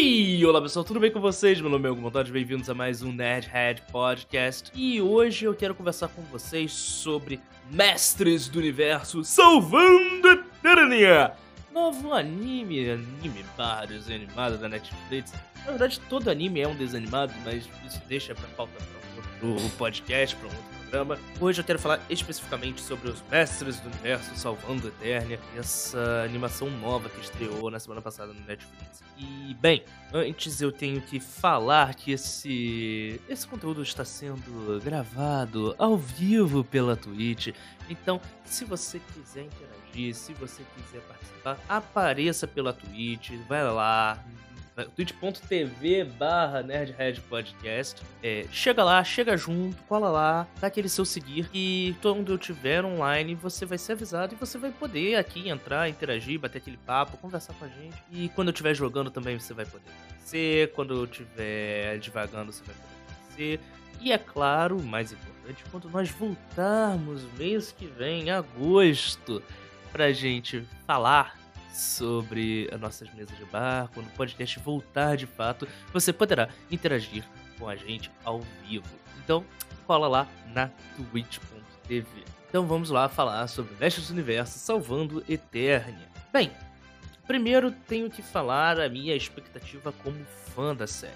Ei, olá pessoal, tudo bem com vocês? Meu nome é Hugo bem-vindos a mais um Nerdhead Podcast. E hoje eu quero conversar com vocês sobre Mestres do Universo Salvando Eternia. Novo anime, anime barra desenho animado da Netflix. Na verdade, todo anime é um desanimado, mas isso deixa pra pauta pra outro podcast, pra um outro programa. Hoje eu quero falar especificamente sobre os Mestres do Universo Salvando Eternia, essa animação nova que estreou na semana passada no Netflix. E, bem, antes eu tenho que falar que esse, esse conteúdo está sendo gravado ao vivo pela Twitch. Então, se você quiser interagir, se você quiser participar, apareça pela Twitch, vai lá, twitch.tv barra nerdheadpodcast. É, chega lá, chega junto, cola lá, dá aquele seu seguir e quando eu tiver online você vai ser avisado e você vai poder aqui entrar, interagir, bater aquele papo, conversar com a gente. E quando eu estiver jogando também você vai poder aparecer, quando eu estiver devagando você vai poder aparecer. E é claro, mais importante, quando nós voltarmos mês que vem, em agosto, pra gente falar sobre as nossas mesas de bar, quando o podcast voltar de fato, você poderá interagir com a gente ao vivo. Então, cola lá na twitch.tv. Então vamos lá falar sobre Mestres do Universo salvando Eternia. Bem, primeiro tenho que falar a minha expectativa como fã da série.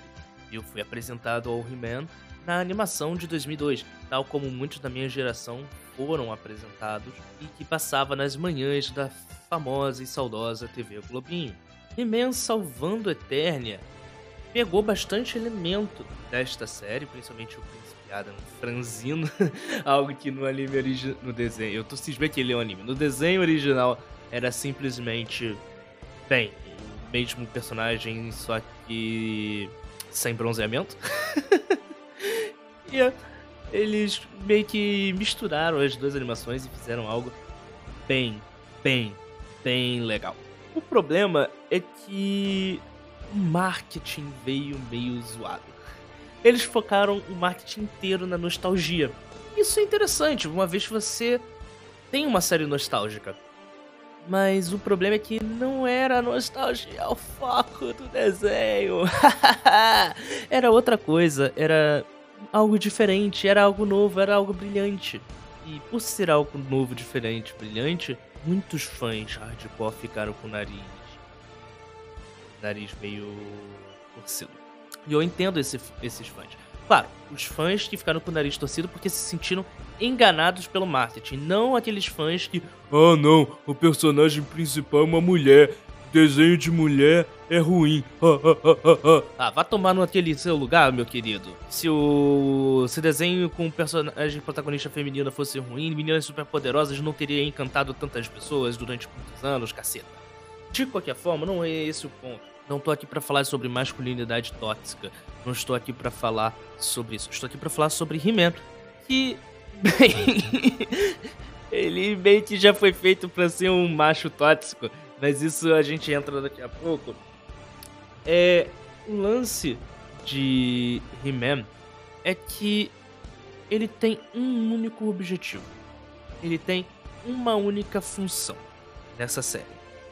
Eu fui apresentado ao He-Man na animação de 2002, tal como muitos da minha geração foram apresentados e que passava nas manhãs da famosa e saudosa TV Globinho. He-Man Salvando Eternia pegou bastante elemento desta série, principalmente o príncipe Adam franzino, algo que no anime original, no desenho, eu tô cismando que ele é um anime, no desenho original era simplesmente, bem, o mesmo personagem, só que sem bronzeamento. eles meio que misturaram as duas animações e fizeram algo bem, bem, bem legal. O problema é que o marketing veio meio zoado. Eles focaram o marketing inteiro na nostalgia. Isso é interessante, uma vez que você tem uma série nostálgica. Mas o problema é que não era a nostalgia o foco do desenho. era outra coisa, era algo diferente, era algo novo, era algo brilhante. E por ser algo novo, diferente, brilhante, muitos fãs hardcore ficaram com o nariz. Nariz meio torcido. E eu entendo esse, esses fãs. Claro, os fãs que ficaram com o nariz torcido porque se sentiram enganados pelo marketing, não aqueles fãs que. Ah, não, o personagem principal é uma mulher, desenho de mulher é ruim. ah, vá tomar naquele seu lugar, meu querido. Se o se desenho com personagem protagonista feminina fosse ruim, meninas superpoderosas não teria encantado tantas pessoas durante muitos anos, caceta. De qualquer forma, não é esse o ponto. Não tô aqui para falar sobre masculinidade tóxica. Não estou aqui para falar sobre isso. Estou aqui para falar sobre He-Man, que bem, ele meio que já foi feito para ser um macho tóxico mas isso a gente entra daqui a pouco. É. O lance de He-Man é que ele tem um único objetivo. Ele tem uma única função nessa série,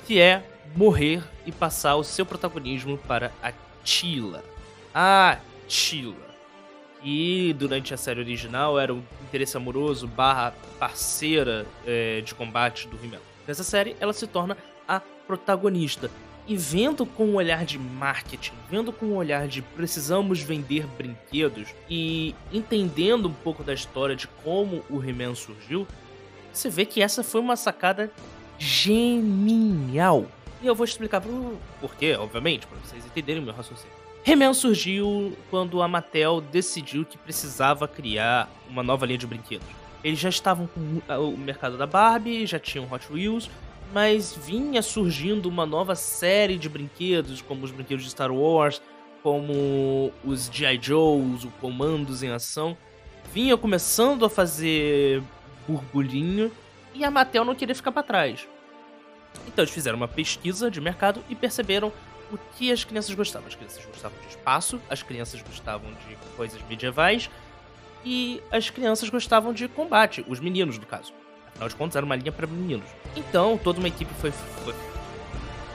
que é morrer e passar o seu protagonismo para a Tila. A Tila. Que durante a série original era o interesse amoroso barra parceira é, de combate do He-Man. Nessa série, ela se torna protagonista. E vendo com um olhar de marketing, vendo com um olhar de precisamos vender brinquedos e entendendo um pouco da história de como o He-Man surgiu, você vê que essa foi uma sacada genial. E eu vou explicar por porquê, obviamente, para vocês entenderem o meu raciocínio. He-Man surgiu quando a Mattel decidiu que precisava criar uma nova linha de brinquedos. Eles já estavam com o mercado da Barbie, já tinham Hot Wheels, mas vinha surgindo uma nova série de brinquedos, como os brinquedos de Star Wars, como os G.I. Joes, o Comandos em Ação. Vinha começando a fazer burburinho e a Mattel não queria ficar para trás. Então eles fizeram uma pesquisa de mercado e perceberam o que as crianças gostavam. As crianças gostavam de espaço, as crianças gostavam de coisas medievais e as crianças gostavam de combate, os meninos no caso. Afinal de contas, era uma linha para meninos. Então, toda uma equipe foi, foi,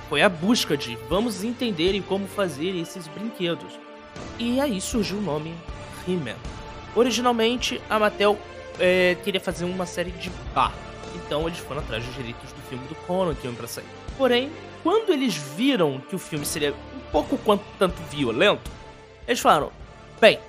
foi a busca de vamos entender como fazer esses brinquedos. E aí surgiu o nome He-Man. Originalmente, a Mattel é, queria fazer uma série de bar. Então eles foram atrás dos direitos do filme do Conan que iam pra sair. Porém, quando eles viram que o filme seria um pouco quanto tanto violento, eles falaram: bem,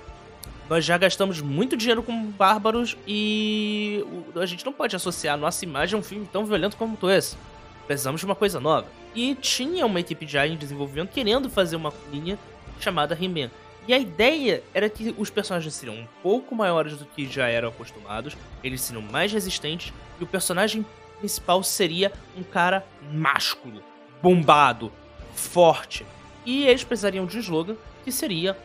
nós já gastamos muito dinheiro com bárbaros e a gente não pode associar a nossa imagem a um filme tão violento como esse. Precisamos de uma coisa nova. E tinha uma equipe já em desenvolvimento querendo fazer uma linha chamada He-Man. E a ideia era que os personagens seriam um pouco maiores do que já eram acostumados, eles seriam mais resistentes e o personagem principal seria um cara másculo, bombado, forte. E eles precisariam de um slogan que seria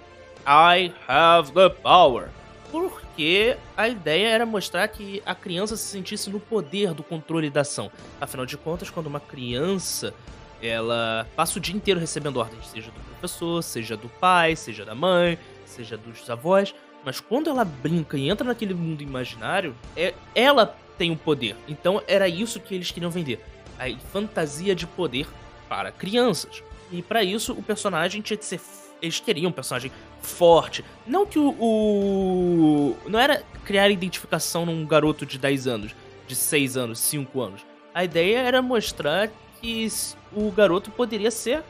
I have the power. Porque a ideia era mostrar que a criança se sentisse no poder do controle da ação. Afinal de contas, quando uma criança ela passa o dia inteiro recebendo ordens, seja do professor, seja do pai, seja da mãe, seja dos avós, mas quando ela brinca e entra naquele mundo imaginário, é ela tem o poder. Então era isso que eles queriam vender, a fantasia de poder para crianças. E para isso o personagem tinha que ser eles queriam um personagem forte. Não que o, o, Não era criar identificação num garoto de 10 anos, de 6 anos, 5 anos. A ideia era mostrar que o garoto poderia ser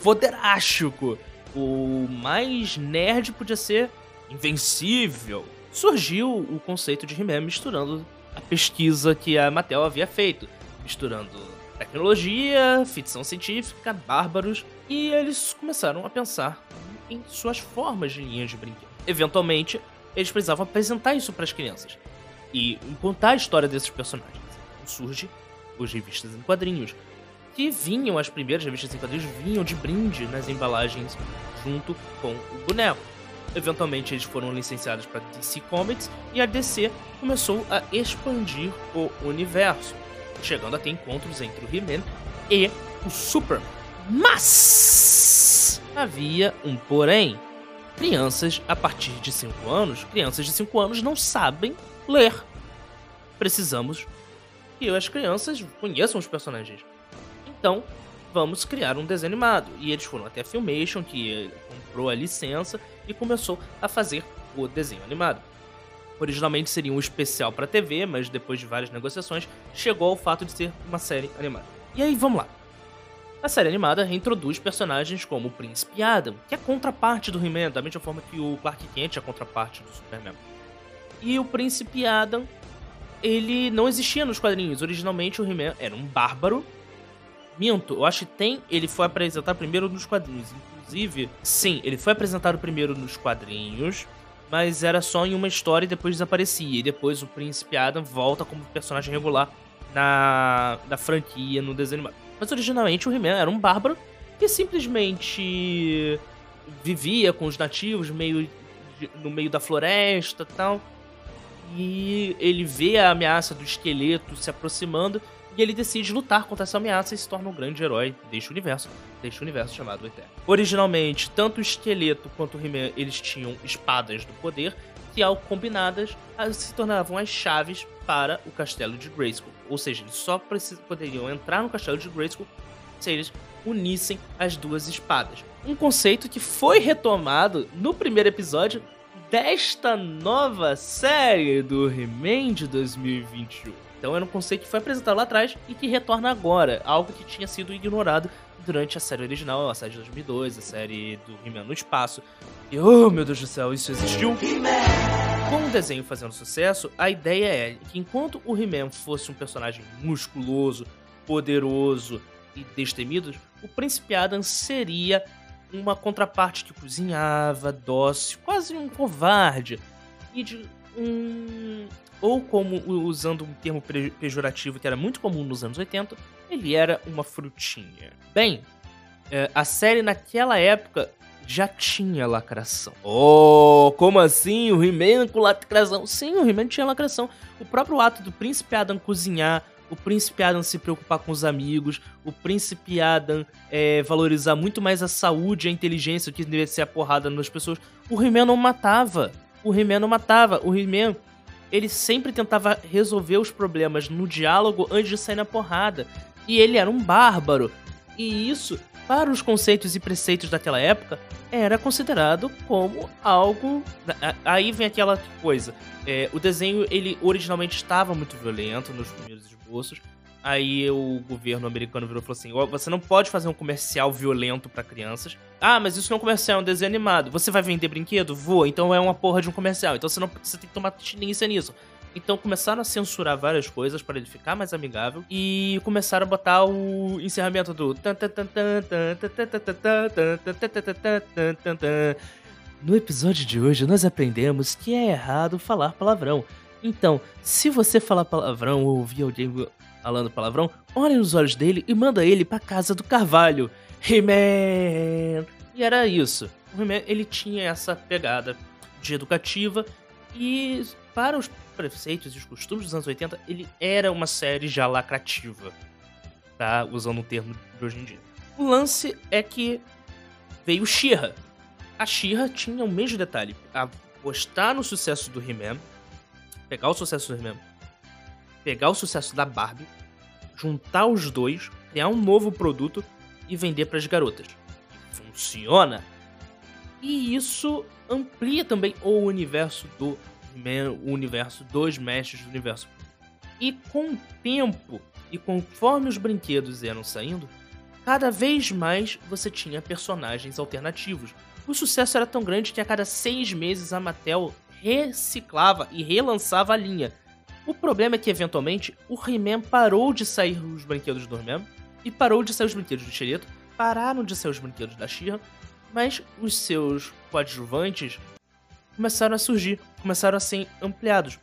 foderástico. O mais nerd podia ser invencível. Surgiu o conceito de He-Man misturando a pesquisa que a Mattel havia feito, misturando tecnologia, ficção científica, bárbaros, e eles começaram a pensar em suas formas de linhas de brinquedo. Eventualmente, eles precisavam apresentar isso para as crianças e contar a história desses personagens. Surge os revistas em quadrinhos, que vinham, as primeiras revistas em quadrinhos vinham de brinde nas embalagens junto com o boneco. Eventualmente eles foram licenciados para DC Comics e a DC começou a expandir o universo, chegando a ter encontros entre o He-Man e o Superman. Mas havia um porém. Crianças a partir de 5 anos, crianças de 5 anos não sabem ler. Precisamos que as crianças conheçam os personagens. Então, vamos criar um desenho animado. E eles foram até a Filmation, que comprou a licença e começou a fazer o desenho animado. Originalmente seria um especial para TV, mas depois de várias negociações, chegou ao fato de ser uma série animada. E aí, vamos lá. A série animada reintroduz personagens como o Príncipe Adam, que é a contraparte do He-Man, da mesma forma que o Clark Kent é a contraparte do Superman. E o Príncipe Adam ele não existia nos quadrinhos. Originalmente o He-Man era um bárbaro. Minto, eu acho que tem. Ele foi apresentado primeiro nos quadrinhos. Inclusive, sim, ele foi apresentado primeiro nos quadrinhos. Mas era só em uma história e depois desaparecia. E depois o Príncipe Adam volta como personagem regular na, na franquia, no desenho animado. Mas originalmente o He-Man era um bárbaro que simplesmente vivia com os nativos meio no meio da floresta tal e ele vê a ameaça do esqueleto se aproximando e ele decide lutar contra essa ameaça e se torna um grande herói deste universo, deste universo chamado Eterno. Originalmente, tanto o esqueleto quanto o He-Man, eles tinham espadas do poder, que ao combinadas se tornavam as chaves para o castelo de Grayskull. Ou seja, eles só poderiam entrar no castelo de Grayskull se eles unissem as duas espadas. Um conceito que foi retomado no primeiro episódio desta nova série do He-Man de 2021. Então era um conceito que foi apresentado lá atrás e que retorna agora, algo que tinha sido ignorado durante a série original, a série de 2002, a série do He-Man no espaço. E oh meu Deus do céu, isso existiu? Com o desenho fazendo sucesso, a ideia é que enquanto o He-Man fosse um personagem musculoso, poderoso e destemido, o Príncipe Adam seria uma contraparte que cozinhava, dócil, quase um covarde. E de um. Ou como usando um termo pejorativo que era muito comum nos anos 80, ele era uma frutinha. Bem, é, a série naquela época já tinha lacração. Oh, como assim? O He-Man com lacração? Sim, o He-Man tinha lacração. O próprio ato do Príncipe Adam cozinhar o príncipe Adam se preocupar com os amigos, o príncipe Adam é, valorizar muito mais a saúde e a inteligência do que deveria ser a porrada nas pessoas. O He-Man não matava. O He-Man não matava. O He-Man, ele sempre tentava resolver os problemas no diálogo antes de sair na porrada. E ele era um bárbaro. E isso, para os conceitos e preceitos daquela época, era considerado como algo. Aí vem aquela coisa. É, o desenho, ele originalmente estava muito violento nos primeiros esboços. Aí o governo americano virou e falou assim: oh, você não pode fazer um comercial violento para crianças. Ah, mas isso não é um comercial, é um desenho animado. Você vai vender brinquedo? Vou, então é uma porra de um comercial. Então você não você tem que tomar abstinência nisso. Então começaram a censurar várias coisas para ele ficar mais amigável e começaram a botar o encerramento do No episódio de hoje nós aprendemos que é errado falar palavrão. Então, se você falar palavrão ou ouvir alguém falando palavrão, olhe nos olhos dele e manda ele para casa do Carvalho. He-Man! E era isso. O He-Man, ele tinha essa pegada de educativa e para os preceitos e os costumes dos anos 80, ele era uma série já lacrativa, tá? Usando um termo de hoje em dia. O lance é que veio She-Ra. A She-Ra tinha o mesmo detalhe, apostar no sucesso do He-Man, pegar o sucesso do He-Man, pegar o sucesso da Barbie, juntar os dois, criar um novo produto e vender para as garotas. Funciona. E isso amplia também o universo do o universo dos mestres do universo. E com o tempo, e conforme os brinquedos eram saindo, cada vez mais você tinha personagens alternativos. O sucesso era tão grande que a cada seis meses a Mattel reciclava e relançava a linha. O problema é que, eventualmente, o He-Man parou de sair os brinquedos do He-Man e parou de sair os brinquedos do Xereto, pararam de sair os brinquedos da She-Ra, mas os seus coadjuvantes começaram a surgir, começaram a ser ampliados.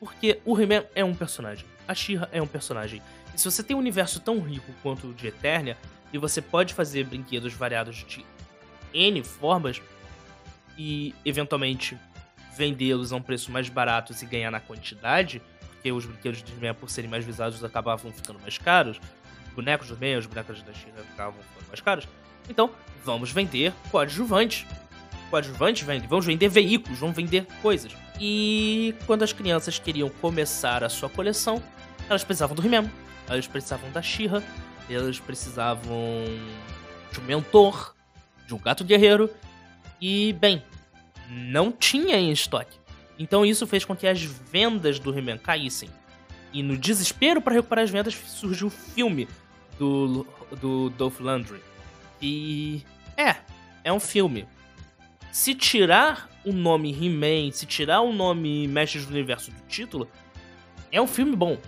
Porque o He-Man é um personagem, a She-Ra é um personagem. E se você tem um universo tão rico quanto o de Eternia, e você pode fazer brinquedos variados de N formas, e eventualmente vendê-los a um preço mais barato e ganhar na quantidade, porque os brinquedos de He-Man, por serem mais visados, acabavam ficando mais caros, os bonecos do He-Man, os bonecos da She-Ra acabavam ficando mais caros, então vamos vender coadjuvantes coadjuvantes vendem, vamos vender veículos, vamos vender coisas. E quando as crianças queriam começar a sua coleção, elas precisavam do He-Man, elas precisavam da She-Ra, elas precisavam de um mentor, de um gato guerreiro, e, bem, não tinha em estoque. Então isso fez com que as vendas do He-Man caíssem. E no desespero para recuperar as vendas surgiu o filme do, do Dolph Lundgren. E é, é um filme se tirar o nome He-Man, se tirar o nome Mestres do Universo do título, é um filme bom.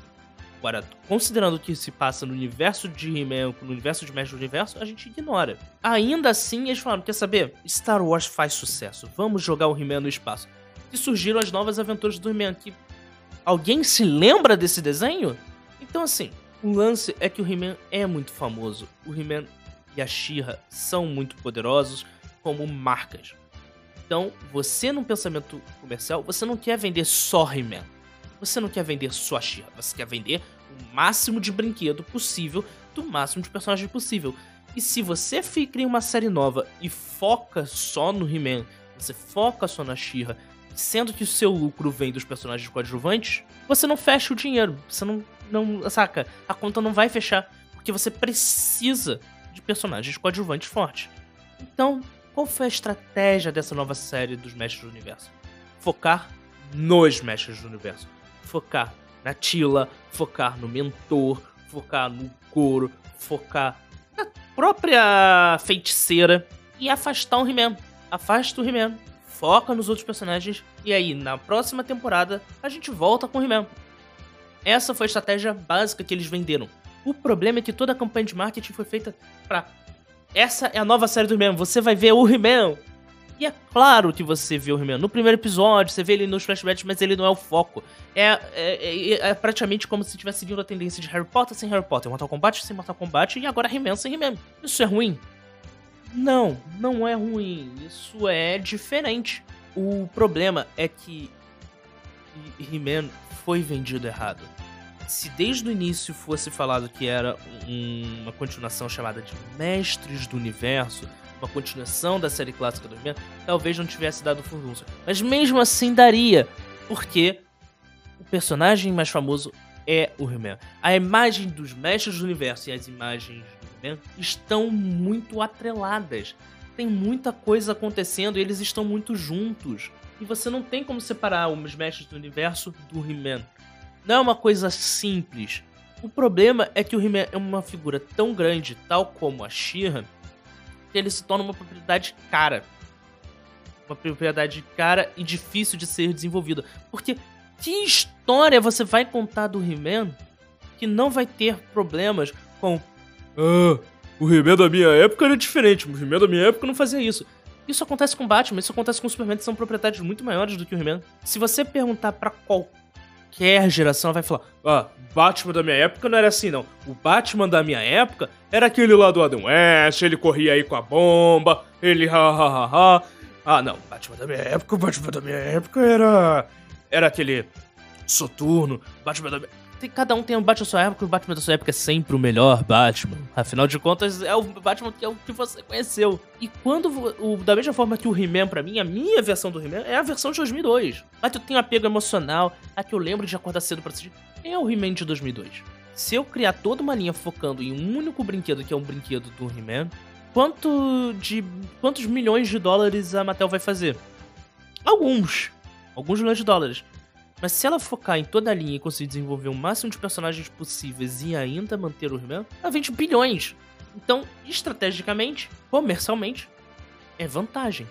Agora, considerando que se passa no universo de He-Man, no universo de Mestres do Universo, a gente ignora. Ainda assim, eles falaram: quer saber? Star Wars faz sucesso, vamos jogar o He-Man no espaço. E surgiram as novas aventuras do He-Man aqui. Alguém se lembra desse desenho? Então, assim, o lance é que o He-Man é muito famoso. O He-Man e a She-Ra são muito poderosos como marcas. Então, você num pensamento comercial, você não quer vender só He-Man. Você não quer vender só she Você quer vender o máximo de brinquedo possível do máximo de personagens possível. E se você cria uma série nova e foca só no He-Man, você foca só na she sendo que o seu lucro vem dos personagens coadjuvantes, você não fecha o dinheiro. Você não, não. Saca? A conta não vai fechar. Porque você precisa de personagens coadjuvantes fortes. Então, qual foi a estratégia dessa nova série dos Mestres do Universo? Focar nos Mestres do Universo. Focar na Tila, focar no mentor, focar no couro, focar na própria feiticeira e afastar o He-Man. Afasta o He-Man, foca nos outros personagens e aí na próxima temporada a gente volta com o He-Man. Essa foi a estratégia básica que eles venderam. O problema é que toda a campanha de marketing foi feita para essa é a nova série do He-Man. Você vai ver o He-Man. E é claro que você vê o He-Man no primeiro episódio, você vê ele nos flashbacks, mas ele não é o foco. É, é, é, é praticamente como se estivesse seguindo a tendência de Harry Potter sem Harry Potter, Mortal Kombat sem Mortal Kombat e agora He-Man sem He-Man. Isso é ruim? Não, não é ruim. Isso é diferente. O problema é que He-Man foi vendido errado se desde o início fosse falado que era um, uma continuação chamada de Mestres do Universo, uma continuação da série clássica do He-Man, talvez não tivesse dado furdúncio. Mas mesmo assim daria, porque o personagem mais famoso é o He-Man. A imagem dos mestres do universo e as imagens do He-Man estão muito atreladas. Tem muita coisa acontecendo e eles estão muito juntos. E você não tem como separar os mestres do universo do He-Man. Não é uma coisa simples. O problema é que o He-Man é uma figura tão grande, tal como a She-Ra, que ele se torna uma propriedade cara. Uma propriedade cara e difícil de ser desenvolvida. Porque que história você vai contar do He-Man que não vai ter problemas com. Ah, o He-Man da minha época era diferente. O He-Man da minha época não fazia isso. Isso acontece com Batman, isso acontece com Superman, que são propriedades muito maiores do que o He-Man. Se você perguntar para qualquer geração, vai falar: Ah, Batman da minha época não era assim, não. O Batman da minha época era aquele lá do Adam West, ele corria aí com a bomba, ele ha ha ha ha. Ah, não, Batman da minha época, o Batman da minha época era. Era aquele. Soturno, Batman da minha tem, cada um tem um Batman da sua época o Batman da sua época é sempre o melhor Batman. Afinal de contas, é o Batman que é o que você conheceu. E quando, o, da mesma forma que o He-Man, pra mim, a minha versão do He-Man é a versão de 2002. Mas eu tenho apego emocional, a que eu lembro de acordar cedo pra assistir, é o He-Man de 2002. Se eu criar toda uma linha focando em um único brinquedo, que é um brinquedo do He-Man, quanto de quantos milhões de dólares a Mattel vai fazer? Alguns. Alguns milhões de dólares. Mas se ela focar em toda a linha e conseguir desenvolver o máximo de personagens possíveis e ainda manter o He-Man, ela vende bilhões. Então, estrategicamente, comercialmente, é vantagem.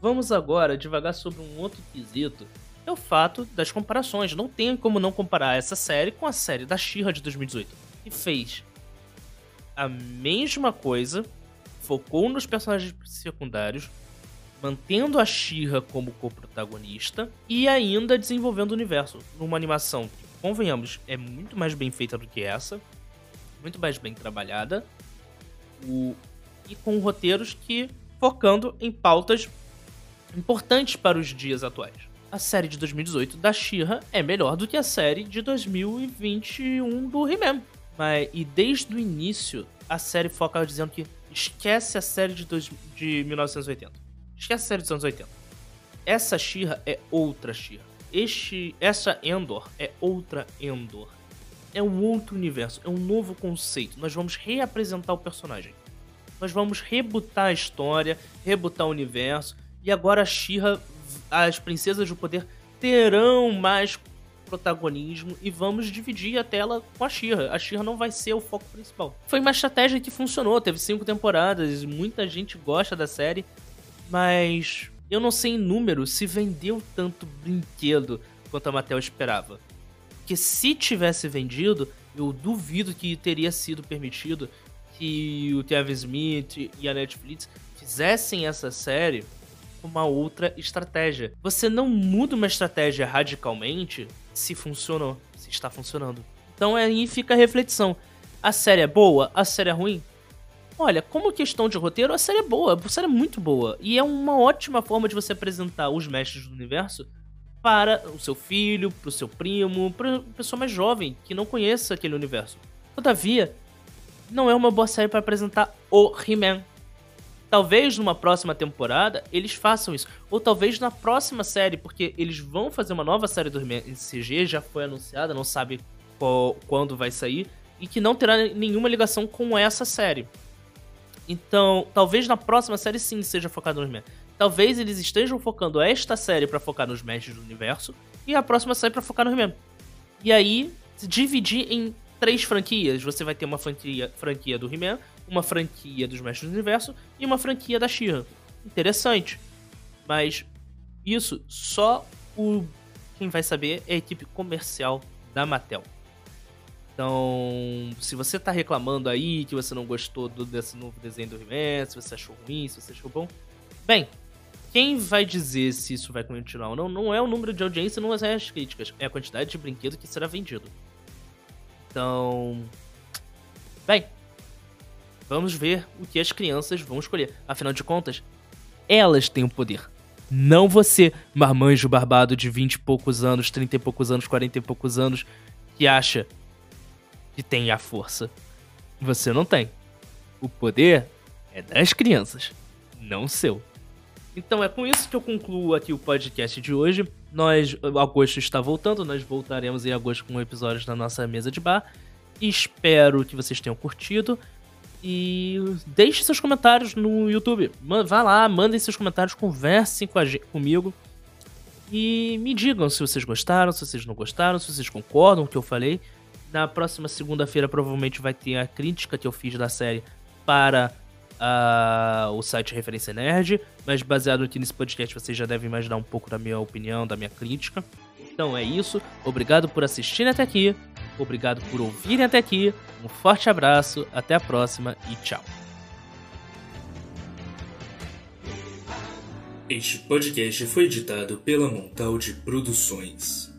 Vamos agora devagar sobre um outro quesito. É o fato das comparações. Não tem como não comparar essa série com a série da She-Ra de 2018. Que fez a mesma coisa, focou nos personagens secundários, mantendo a Shira como co-protagonista e ainda desenvolvendo o universo numa animação que, convenhamos, é muito mais bem feita do que essa, muito mais bem trabalhada, o... e com roteiros que focando em pautas importantes para os dias atuais. A série de 2018 da Shira é melhor do que a série de 2021 do He-Man. Mas, e desde o início, a série foca dizendo que esquece a série de, dois, de 1980. Esquece a série dos anos 80. Essa Shira é outra Shira. Este, essa Endor é outra Endor. É um outro universo, é um novo conceito. Nós vamos reapresentar o personagem. Nós vamos rebutar a história, rebutar o universo. E agora a Shira, as princesas do poder terão mais protagonismo e vamos dividir a tela com a Shira. A Shira não vai ser o foco principal. Foi uma estratégia que funcionou, teve cinco temporadas, muita gente gosta da série mas eu não sei em número se vendeu tanto brinquedo quanto a Mattel esperava. Porque se tivesse vendido, eu duvido que teria sido permitido que o Kevin Smith e a Netflix fizessem essa série com uma outra estratégia. Você não muda uma estratégia radicalmente se funcionou, se está funcionando. Então aí fica a reflexão. A série é boa? A série é ruim? Olha, como questão de roteiro, a série é boa, a série é muito boa. E é uma ótima forma de você apresentar os mestres do universo para o seu filho, para o seu primo, para pessoa mais jovem que não conheça aquele universo. Todavia, não é uma boa série para apresentar o He-Man. Talvez numa próxima temporada eles façam isso. Ou talvez na próxima série, porque eles vão fazer uma nova série do He-Man em CG, já foi anunciada, não sabe qual, quando vai sair, e que não terá nenhuma ligação com essa série. Então, talvez na próxima série sim seja focado nos mestres. Talvez eles estejam focando esta série para focar nos mestres do universo e a próxima série para focar nos mesmos. E aí, dividir em três franquias. Você vai ter uma franquia, franquia do He-Man, uma franquia dos Mestres do Universo e uma franquia da She-Ra. Interessante. Mas isso só o quem vai saber é a equipe comercial da Mattel. Então, se você tá reclamando aí que você não gostou do, desse novo desenho do He-Man, se você achou ruim, se você achou bom, bem, quem vai dizer se isso vai continuar ou não, não é o número de audiência, não é as críticas, é a quantidade de brinquedo que será vendido. Então, bem, vamos ver o que as crianças vão escolher. Afinal de contas, elas têm o poder. Não você, marmanjo barbado de 20 e poucos anos, 30 e poucos anos, 40 e poucos anos, que acha que tem a força. Você não tem. O poder é das crianças, não seu. Então é com isso que eu concluo aqui o podcast de hoje. Nós, agosto está voltando, nós voltaremos em agosto com episódios da nossa mesa de bar. Espero que vocês tenham curtido. E deixe seus comentários no YouTube. Vá lá, mandem seus comentários, conversem com gente, comigo. E me digam se vocês gostaram, se vocês não gostaram, se vocês concordam com o que eu falei. Na próxima segunda-feira provavelmente vai ter a crítica que eu fiz da série para uh, o site Referência Nerd, mas baseado aqui nesse podcast vocês já devem imaginar um pouco da minha opinião, da minha crítica. Então é isso, obrigado por assistirem até aqui, obrigado por ouvirem até aqui, um forte abraço, até a próxima e tchau. Este podcast foi editado pela Montaldi Produções.